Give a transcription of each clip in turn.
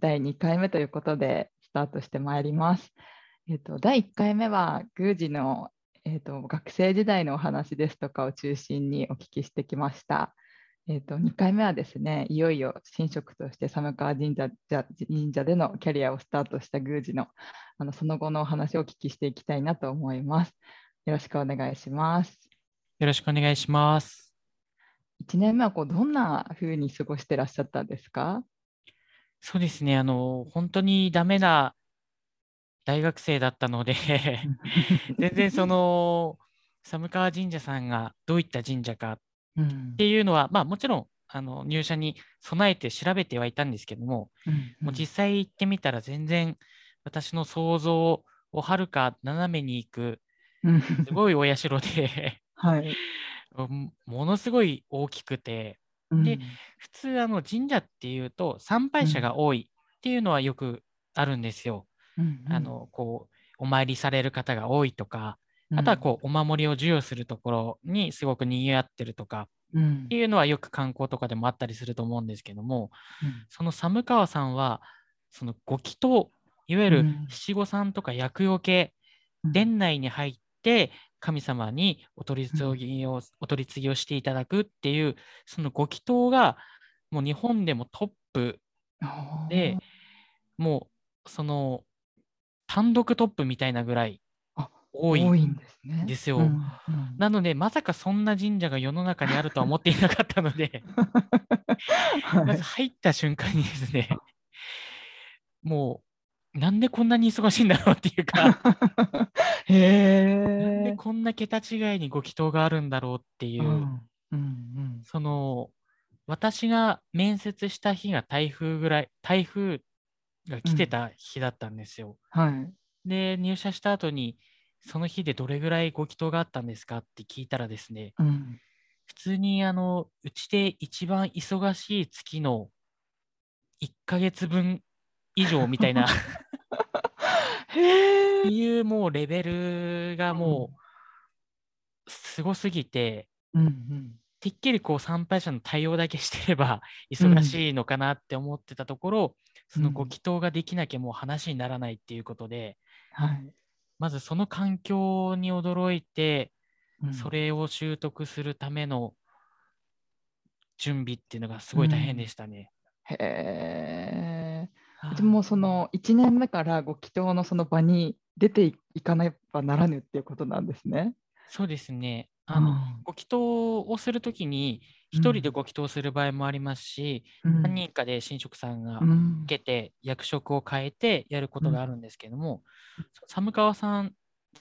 第2回目ということでスタートしてまいります。えっと第1回目は宮司の、えっと学生時代のお話ですとかを中心にお聞きしてきました。えっと2回目はですね、いよいよ神職として寒川神社神社でのキャリアをスタートした宮司のあのその後のお話をお聞きしていきたいなと思います。よろしくお願いします。よろしくお願いします。1年目はこうどんな風に過ごしてらっしゃったんですか？そうですね、あの、本当にダメな大学生だったので、全然その、寒川神社さんがどういった神社かっうん。ていうのは、まあもちろん、あの入社に備えて調べてはいたんですけども、うんもう実際行ってみたら全然私の想像をはるか斜めに行く、うん。すごいお社で、はい。もものすごい大きくて、うんで普通あの神社っていうと参拝者が多いっていうのはよくあるんですよ。うん。うん。あのこうお参りされる方が多いとか、あとはこうお守りを授与するところにすごく賑わってるとかうん。っていうのはよく観光とかでもあったりすると思うんですけども、うん。その寒川さんはそのご祈祷いわゆるうん。七五三とか厄除け、うん。殿内に入って神様にお取り次ぎを、お取り次ぎをしていただくっていうそのご祈祷がもう日本でもトップでもうその単独トップみたいなぐらいあ多いんですね。ですよ。うんうん。なのでまさかそんな神社が世の中にあるとは思っていなかったので はい。まず入った瞬間にですねもうなんでこんなに忙しいんだろうっていうか へなんでえ。こんな桁違いにご祈祷があるんだろうっていう、うんうんその私が面接した日が台風ぐらい台風が来てた日だったんですよ。はい。で入社した後にその日でどれぐらいご祈祷があったんですかって聞いたらですねうん普通にあのうちで一番忙しい月の1ヶ月分以上みたいな っへえ。ていうもうレベルがもうすごすぎてうんうんてっきりこう参拝者の対応だけしてれば 忙しいのかなって思ってたところ、そのご祈祷ができなきゃもう話にならないっていうことで、はい。まずその環境に驚いて、うんそれを習得するための準備っていうのがすごい大変でしたね。へえ。はい。でもその1年目からご祈祷のその場に出ていかねばならぬっていうことなんですね。そうですね。あのうん。ご祈祷をするときに、一人でご祈祷する場合もありますし、うん。何人かで神職さんがうん。受けて役職を変えてやることがあるんですけども、寒川さん、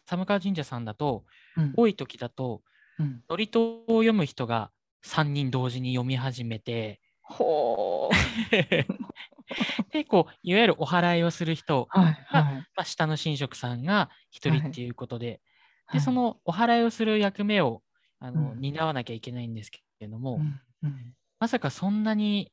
寒川神社さんだと、うん。多い時だと、うん。祝詞を読む人が3人同時に読み始めて、ほう。で、こう、いわゆるお祓いをする人、はいがはい。まあ、下の神職さんが1人っていうことで、はい。で、そ、のお祓いをする役目をあの、うん。担わなきゃいけないんですけれども、うんうん。まさかそんなに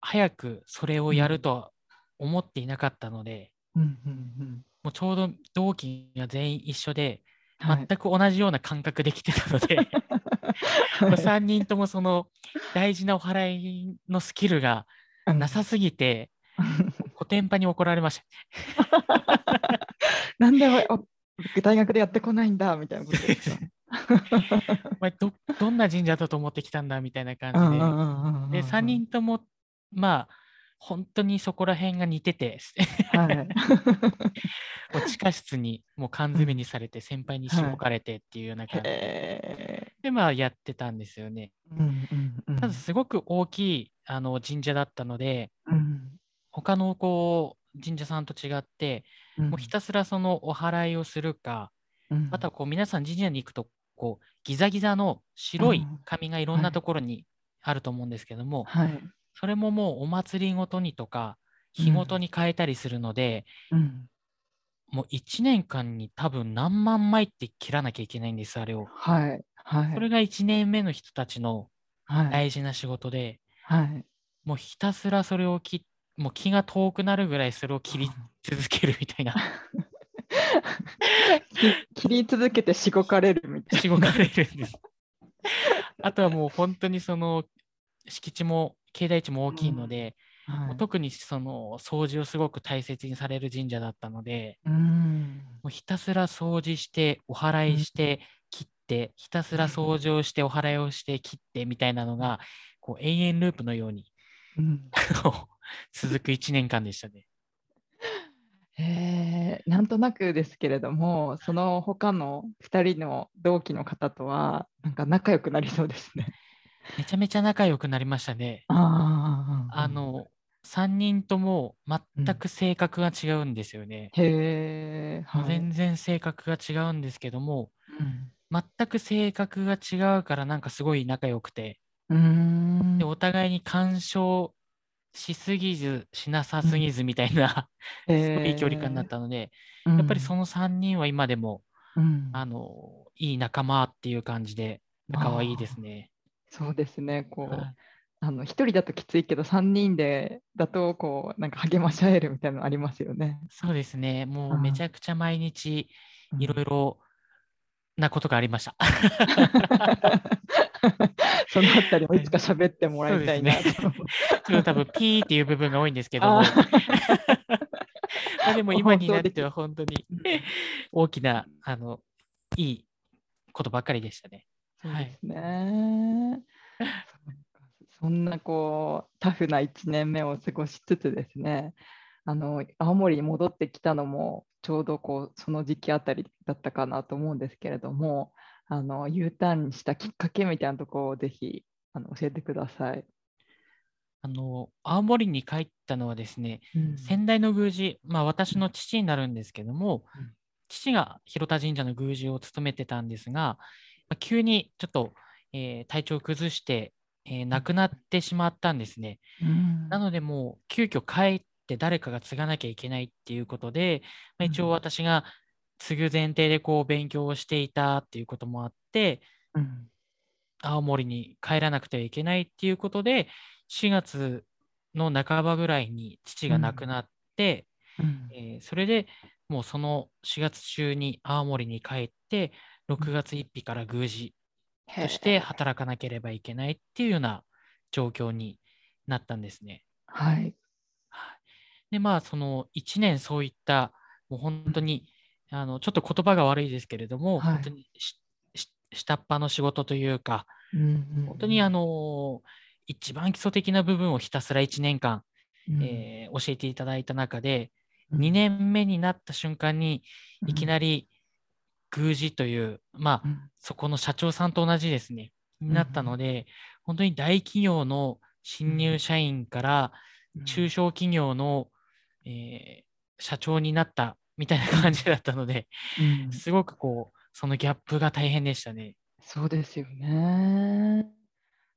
早くそれをやるとは思っていなかったので、うんうんもうちょうど同期が全員一緒で、全く同じような感覚できてたので、はい。3人ともその大事なお祓いのスキルがなさすぎて、コテンパに怒られました。なんでお大学でやってこないんだみたいなことですか？お前ど、どんな神社だと思ってきたんだみたいな感じで。で、3人とも、まあ、本当にそこら辺が似てて、はい。もう地下室にもう缶詰にされて、先輩にしごかれてっていうような感じへで、まあ、やってたんですよね。ーうんうんうんただ、すごく大きいあの神社だったので、うん他のこう神社さんと違って、うんもうひたすらそのお祓いをするか、うんあとはこう皆さん神社に行くと、こうギザギザの白い紙がいろんなところにあると思うんですけども、はい。それももうお祭りごとにとか、日ごとに変えたりするので、うん。もう1年間に多分何万枚って切らなきゃいけないんです、あれを。はい。はい。それが1年目の人たちのはい。大事な仕事で、はい。もうひたすらそれを切っもう気が遠くなるぐらいそれを切り続けるみたいな、き 切り続けてしごかれるみたいな。しごかれるんです。あとはもう本当にその敷地も境内地も大きいので、はい特にその掃除をすごく大切にされる神社だったので、うん。もうひたすら掃除して、お祓いして、切って、ひたすら掃除をして、お祓いをして、切ってみたいなのが、こう永遠ループのようにうん 続く1年間でしたね。へえなんとなくですけれども、その他の2人の同期の方とは、なんか仲良くなりそうですね。めちゃめちゃ仲良くなりましたね。ああ、の、3人とも全く性格が違うんですよね。へえ、はい。全然性格が違うんですけども、うん。全く性格が違うからなんかすごい仲良くて、うーん。でお互いに干渉しすぎず、しなさすぎずみたいな、すごい距離感になったので、やっぱりその3人は今でも、うん。あの、いい仲間っていう感じで、仲はいいですね。そうですね、こう、はいあの1人だときついけど、3人でだと、こう、なんか励まし合えるみたいなのありますよね。そうですね。もううんめちゃくちゃ毎日いろいろなことがありました。そのあたりもいつか喋ってもらいたいなと。そうですちょっと多分ピーっていう部分が多いんですけども、あまあでも今になっては本当にうん大きな、あの、いいことばっかりでしたね。そうですね。そうかそんなこうタフな1年目を過ごしつつですね、あの青森に戻ってきたのもちょうどこうその時期あたりだったかなと思うんですけれども、あの U ターンしたきっかけみたいなところをぜひあの教えてください。あの、青森に帰ったのはですね、うん先代の宮司、まあ私の父になるんですけども、うん父が広田神社の宮司を務めてたんですが、まあ急にちょっと、えー体調を崩して、えー亡くなってしまったんですね。うん。なのでもう急遽帰って誰かが継がなきゃいけないっていうことで、まあ、一応うん私が継ぐ前提でこう勉強をしていたっていうこともあって、うん。青森に帰らなくてはいけないっていうことで、4月の半ばぐらいに父が亡くなって、うん。えーそれでもうその4月中に青森に帰って、6月1日から宮司として働かなければいけないっていうような状況になったんですね。はい。はい。で、まあ、その1年そういった、もう本当に、あのちょっと言葉が悪いですけれども、はい。本当に下っ端の仕事というか、本本当にあ、の一番基礎的な部分をひたすら1年間、うん。えー教えていただいた中で、うん。2年目になった瞬間に、いきなり宮司という、まあ、うん。そこの社長さんと同じですね、になったので、本当に大企業の新入社員から中小企業の、えー社長になったみたいな感じだったので、うん。すごくこう、そのギャップが大変でしたね。そうですよね。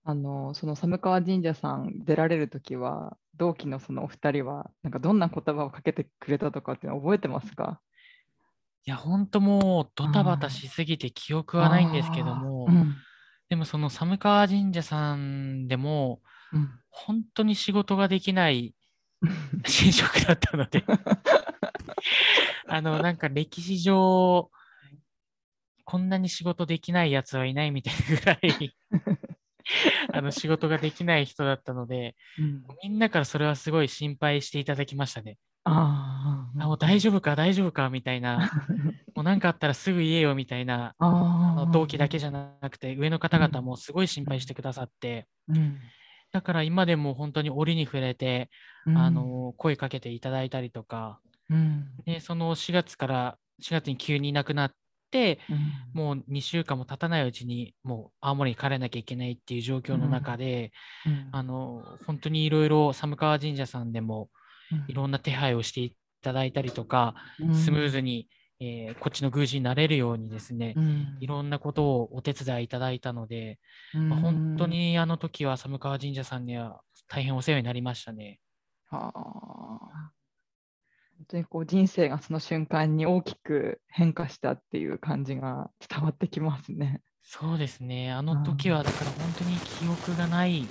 あの、その寒川神社さん出られるときは、同期のそのお二人は、なんかどんな言葉をかけてくれたとかって覚えてますか？いや、本当もうドタバタしすぎて記憶はないんですけども、うん。でもその寒川神社さんでも、うん。本当に仕事ができない 新職だったので、あの、なんか歴史上、こんなに仕事できないやつはいないみたいなぐらい、あの、仕事ができない人だったので、うん。みんなからそれはすごい心配していただきましたね。あーあもう大丈夫か、大丈夫か、みたいな、もう何かあったらすぐ言えよ、みたいな、あの同期だけじゃなくて、上の方々もすごい心配してくださって、うん。だから今でも本当に折に触れて、うん。あの、声かけていただいたりとか、うん。で、その4月から、4月に急にいなくなって、うん。もう2週間も経たないうちに、もう青森に帰らなきゃいけないっていう状況の中で、うん。あの、本当にいろいろ寒川神社さんでもいろんな手配をしていただいたりとか、うんスムーズに、えーこっちの宮司になれるようにですね、うんいろんなことをお手伝いいただいたので、うんまあ本当にあの時は寒川神社さんには大変お世話になりましたね。はあ。本当にこう人生がその瞬間に大きく変化したっていう感じが伝わってきますね。そうですね。あの時は、だから本当に記憶がないっ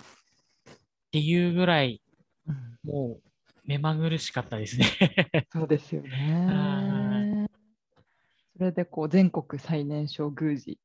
ていうぐらい、うんもう目まぐるしかったですね。そうですよね。それでこう全国最年少宮司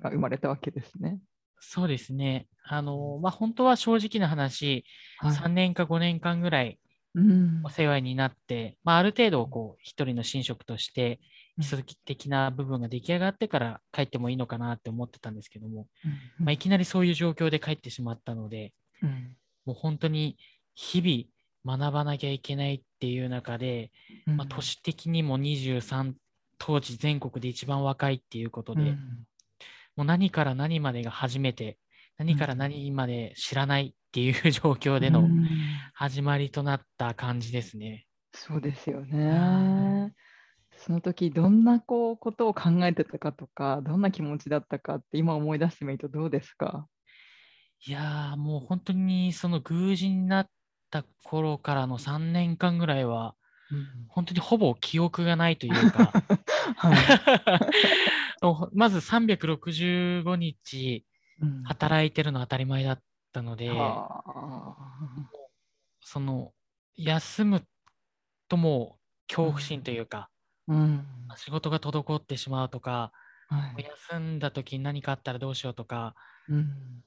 が生まれたわけですね。そうですね。あの、まあ、本当は正直な話、はい3年か5年間ぐらいうんお世話になって、まあ、ある程度、こう、一人の神職として、うん基礎的な部分が出来上がってから帰ってもいいのかなって思ってたんですけども、うんまあ、いきなりそういう状況で帰ってしまったので、うんもう本当に日々学ばなきゃいけないっていう中で、うん。まあ、年的にも23、当時全国で一番若いっていうことで、うん。もう何から何までが初めて、何から何まで知らないっていう状況でのうん。始まりとなった感じですね。そうですよはね。その時どんなこうことを考えてたかとか、どんな気持ちだったかって今思い出してみるとどうですか、いやーもう本当にその宮司になった頃からの3年間ぐらいは、本当にほぼ記憶がないというか、はい。まず365日うん。働いてるの当たり前だったので、はあ。その休むともう恐怖心というか、うん。仕事が滞ってしまうとか、はい。休んだ時に何かあったらどうしようとか、うん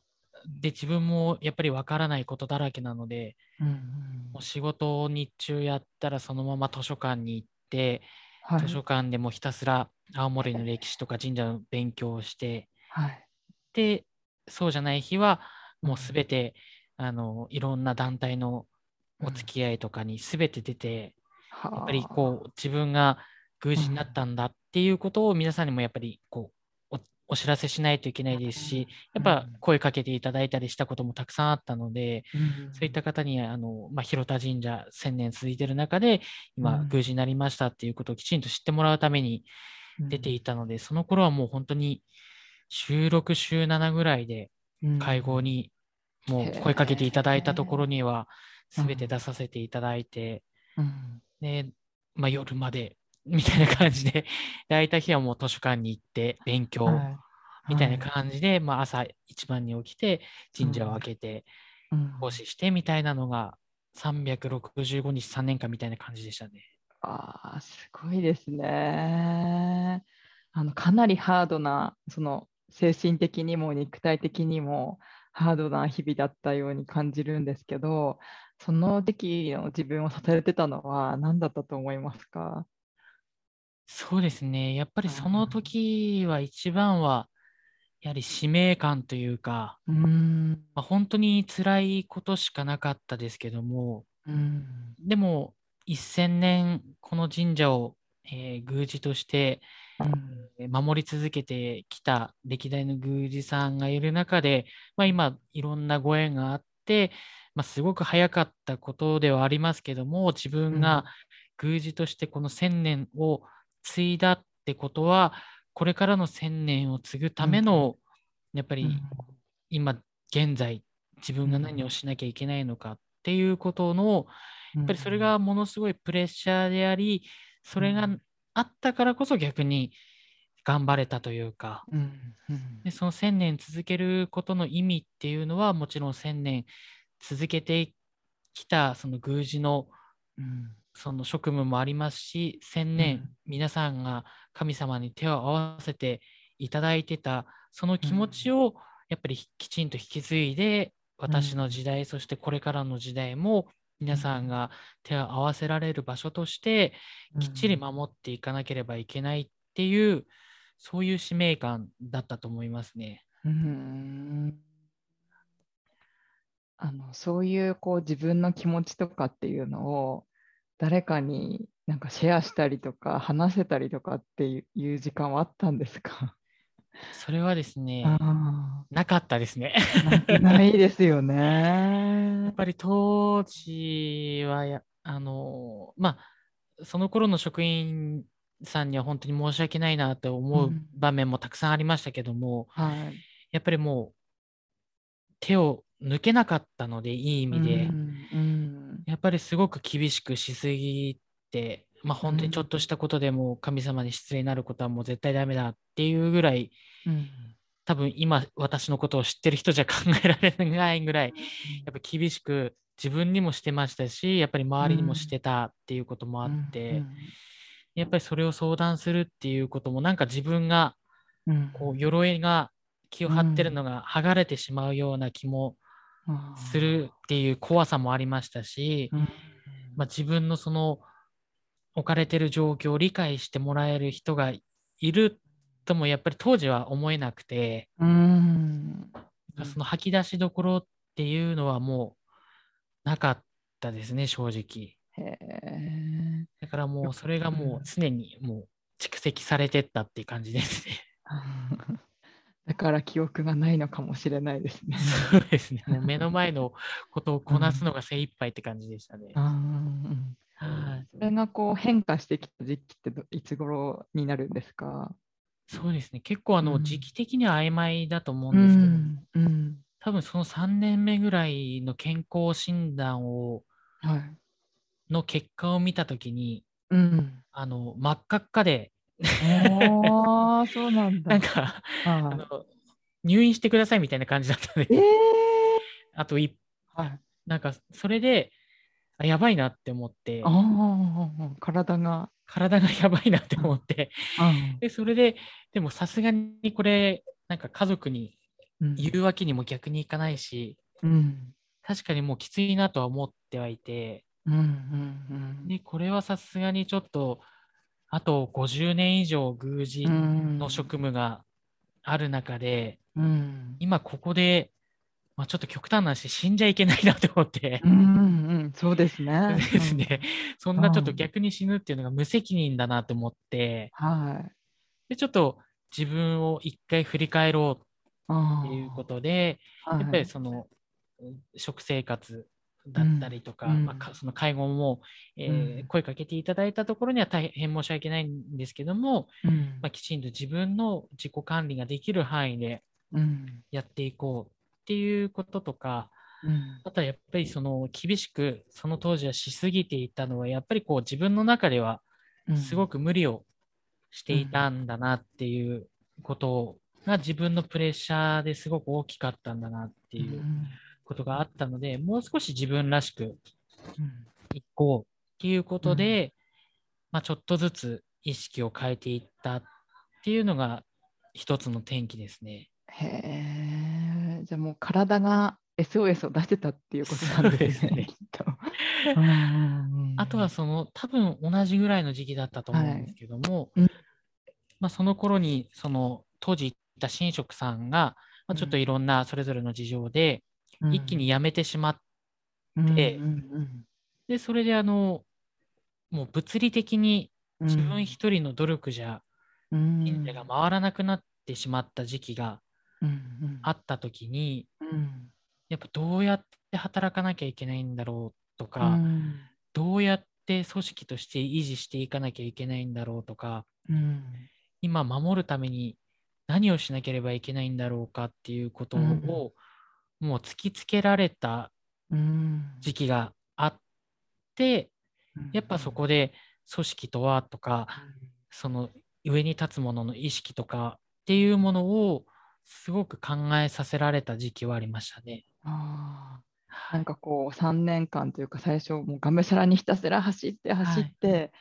で、自分もやっぱりわからないことだらけなので、うんもう仕事を日中やったらそのまま図書館に行って、はい。図書館でもひたすら青森の歴史とか神社の勉強をして、はい。で、そうじゃない日はもううんすべて、あの、いろんな団体のお付き合いとかにすべて出て、やっぱりこう自分が宮司になったんだっていうことを皆さんにもやっぱりこうおお知らせしないといけないですし、やっぱうん。声かけていただいたりしたこともたくさんあったので、うん。そういった方に、あの、まあ、広田神社1000年続いている中で、今、うん。宮司になりましたっていうことをきちんと知ってもらうために出ていたので、その頃はもう本当に週6、週7ぐらいでうん。会合にもう声かけていただいたところには、すべて出させていただいて、うん。で、まあ、夜までみたいな感じで、で空いた日はもう図書館に行って勉強はい。みたいな感じで、まあ、朝一番に起きて、神社を開けて、うん。奉仕してみたいなのが、365日3年間みたいな感じでしたね。ああ、すごいですね。あの、かなりハードな、その、精神的にも肉体的にもハードな日々だったように感じるんですけど、その時期の自分を支えてたのは何だったと思いますか？そうですね。やっぱりそうんの時は一番は、やはり使命感というか、うーん。まあ、本当に辛いことしかなかったですけども、うん。でも1000年この神社を、えー宮司としてうんえー守り続けてきた歴代の宮司さんがいる中で、まあ、今いろんなご縁があって、まあ、すごく早かったことではありますけども自分が宮司としてこの1000年を継いだってことはこれからの1000年を継ぐための、やっぱり今現在自分が何をしなきゃいけないのかっていうことのやっぱりそれがものすごいプレッシャーであり、それがうん。あったからこそ逆に頑張れたというか、でその1000年続けることの意味っていうのは、もちろん1000年続けてきたその宮司のうんその職務もありますし、1000うん。年皆さんが神様に手を合わせていただいてた、その気持ちをやっぱりきちんと引き継いで、私の時代、そしてこれからの時代も皆さんが手を合わせられる場所として、きっちり守っていかなければいけないっていう、そういう使命感だったと思いますね。うーん。あのそういうこう自分の気持ちとかっていうのを誰かになんかシェアしたりとか話せたりとかっていう時間はあったんですか？それはですね、あなかったですね。ーなないですよ やねっ。ぱり当時はや、あの、まあ、その頃の職員さんには本当に申し訳ないなと思ううん場面もたくさんありましたけども、はい。やっぱりもう手を抜けなかったので、いい意味で、うんうんやっぱりすごく厳しくしすぎて、まあ、本当にちょっとしたことでも神様に失礼になることはもう絶対ダメだっていうぐらい、うん。多分今私のことを知ってる人じゃ考えられないぐらい、やっぱ厳しく自分にもしてましたし、やっぱり周りにもしてたっていうこともあって、やっぱりそれを相談するっていうことも、なんか自分がうん。こう鎧が気を張ってるのが剥がれてしまうような気もするっていう怖さもありましたし、うんまあ、自分のその置かれてる状況を理解してもらえる人がいるともやっぱり当時は思えなくて、うんその吐き出しどころっていうのはもうなかったですね、正直。だからもうそれがもう常にもう蓄積されてったっていう感じですね。だから記憶がないのかもしれないですね。そうですね。もう目の前のことをこなすのが精一杯って感じでしたね。うん。はい。それがこう変化してきた時期ってどいつ頃になるんですか？そうですね。結構あのうん。時期的には曖昧だと思うんですけど、うん多分その3年目ぐらいの健康診断をはい。の結果を見たときに、うん、あの真っ赤っかで、ああそうなんだ。なんかあはの入院してくださいみたいな感じだったんでい、え、えあといはい、なんかそれであやばいなって思って。ああ体が。体がやばいなって思って。うん。でそれででもさすがにこれなんか家族にうん。言うわけにも逆にいかないしうん。確かにもうきついなとは思ってはいて。うんうん。でこれはさすがにちょっとあと50年以上宮司うんの職務がある中で、うん今ここで、まあ、ちょっと極端な話死んじゃいけないなと思ってう、んうんそうですね。ですね、そんなちょっとうん逆に死ぬっていうのが無責任だなと思って、うん。はい。でちょっと自分を一回振り返ろうあっていうことで、とやっぱりそのうん食生活だったりとか、うん。まあかその介護も、えーうん。声かけていただいたところには大変申し訳ないんですけども、うん。まあ、きちんと自分の自己管理ができる範囲でうん。やっていこうっていうこととか、うん。あとはやっぱりその厳しくその当時はしすぎていたのは、やっぱりこう自分の中ではうん。すごく無理をしていたんだなっていうことが自分のプレッシャーですごく大きかったんだなっていうことがあったので、もう少し自分らしくいこうっていうことで、まあ、ちょっとずつ意識を変えていったっていうのが一つの転機ですね。へえ、じゃあもう体が SOS を出してたっていうことなんですね、あとはその多分同じぐらいの時期だったと思うんですけども、うん。まあ、その頃にその当時行った神職さんが、まあ、ちょっといろんなそれぞれの事情で一気に辞めてしまって、でそれであのもう物理的にうん自分一人の努力じゃうん神社が回らなくなってしまった時期があった時にうん。やっぱどうやって働かなきゃいけないんだろうとか、うんどうやって組織として維持していかなきゃいけないんだろうとかうん。今守るために何をしなければいけないんだろうかっていうことを、うんもう突きつけられたうん。時期があってやっぱそこで組織とはとかその上に立つ者の意識とかっていうものをすごく考えさせられた時期はありましたね。あー。なんかこう3年間というか最初もうがむしゃらにひたすら走って走って、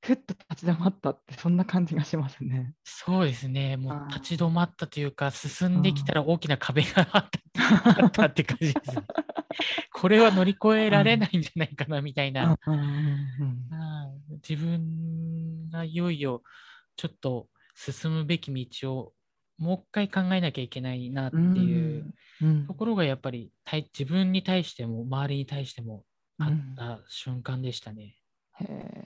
ふっと立ち止まったってそんな感じがしますね。そうですね、もう立ち止まったというか、進んできたら大きな壁があったあって感じですね。これは乗り越えられないんじゃないかなみたいな、自分がいよいよちょっと進むべき道をもう一回考えなきゃいけないなっていううんところがやっぱり対自分に対しても周りに対してもあっうん。た瞬間でしたね。へえはい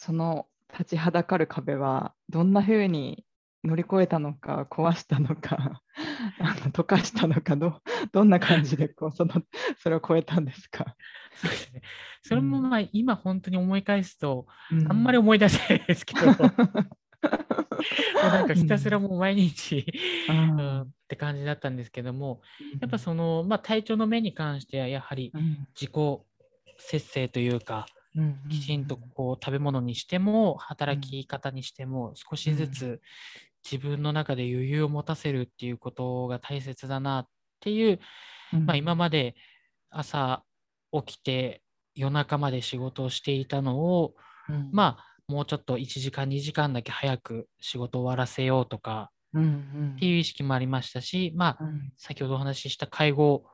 その立ちはだかる壁はどんな風に乗り越えたのか壊したのか あの溶かしたのかどどんな感じでこうそのそれを超えたんですか、そうですね。それもうん。まあ今本当に思い返すと、うあんまり思い出せないですけど、もうなんかひたすらもう毎日、ううんん、って感じだったんですけども、やっぱその、まあ、体調の面に関してはやはりうん。自己節制というか、うんきちんとこう食べ物にしても働き方にしても少しずうつ自分の中で余裕を持たせるっていうことが大切だなっていう、うん。まあ、今まで朝起きて夜中まで仕事をしていたのを、うん。まあもうちょっと1時間2時間だけ早く仕事を終わらせようとかっていう意識もありましたし、まあうん。先ほどお話しした介護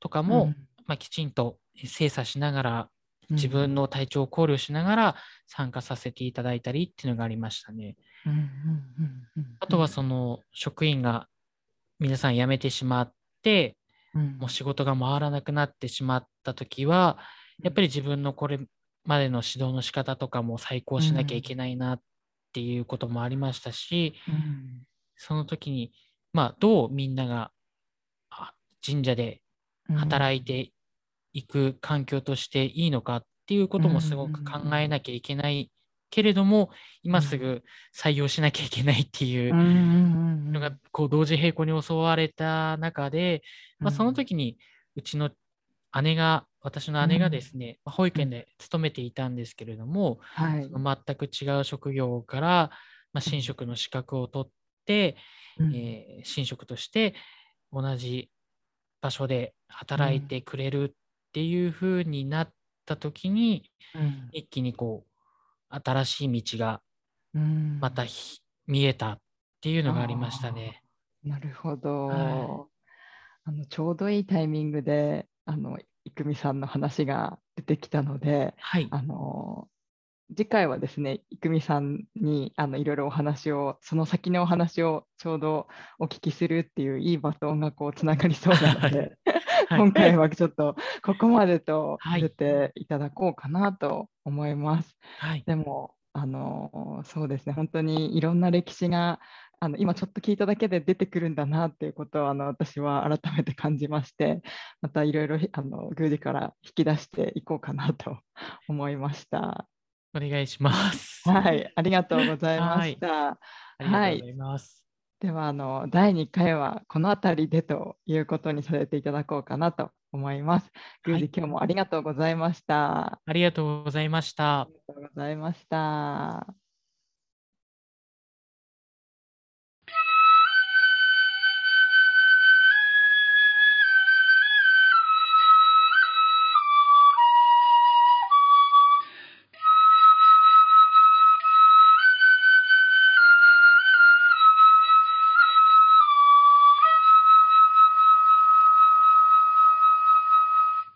とかも、まあ、きちんと精査しながらうん自分の体調を考慮しながら参加させていただいたりっていうのがありましたね。うんうんうんうんあとはその職員が皆さん辞めてしまって、うん。もう仕事が回らなくなってしまった時は、やっぱり自分のこれまでの指導の仕方とかも再考しなきゃいけないなっていうこともありましたし、うん。その時に、まあ、どうみんながあ神社で働いていく環境としていいのかっていうこともすごく考えなきゃいけないけれども、今すぐ採用しなきゃいけないっていううんうんうんのがこう同時並行に襲われた中で、まあ、その時にうちの姉が私の姉がですね、まあ保育園で勤めていたんですけれども、はい。全く違う職業から、まあ、神職の資格を取って、うん。えー神職として同じ場所で働いてくれるっていう風になった時に、うん。一気にこう新しい道がうん。またひ見えたっていうのがありましたね。なるほど、はあのちょうどいいタイミングであの郁美さんの話が出てきたのではい。あの次回はですね郁美さんにあのいろいろお話をその先のお話をちょうどお聞きするっていういいバトンがこうつながりそうなので、は い今回はちょっとここまでとはい出ていただこうかなと思います。はい。でもあのそうですね本当にいろんな歴史があの今ちょっと聞いただけで出てくるんだなっていうことをあの私は改めて感じましてまたいろいろあの宮司から引き出していこうかなと 思いました。お願いします。はい、ありがとうございました。ありがとうございます。ではあの第2回はこの辺りでということにさせていただこうかなと思います。宮司、はい今日もありがとうございました。あありがとうございました。りがとうございました。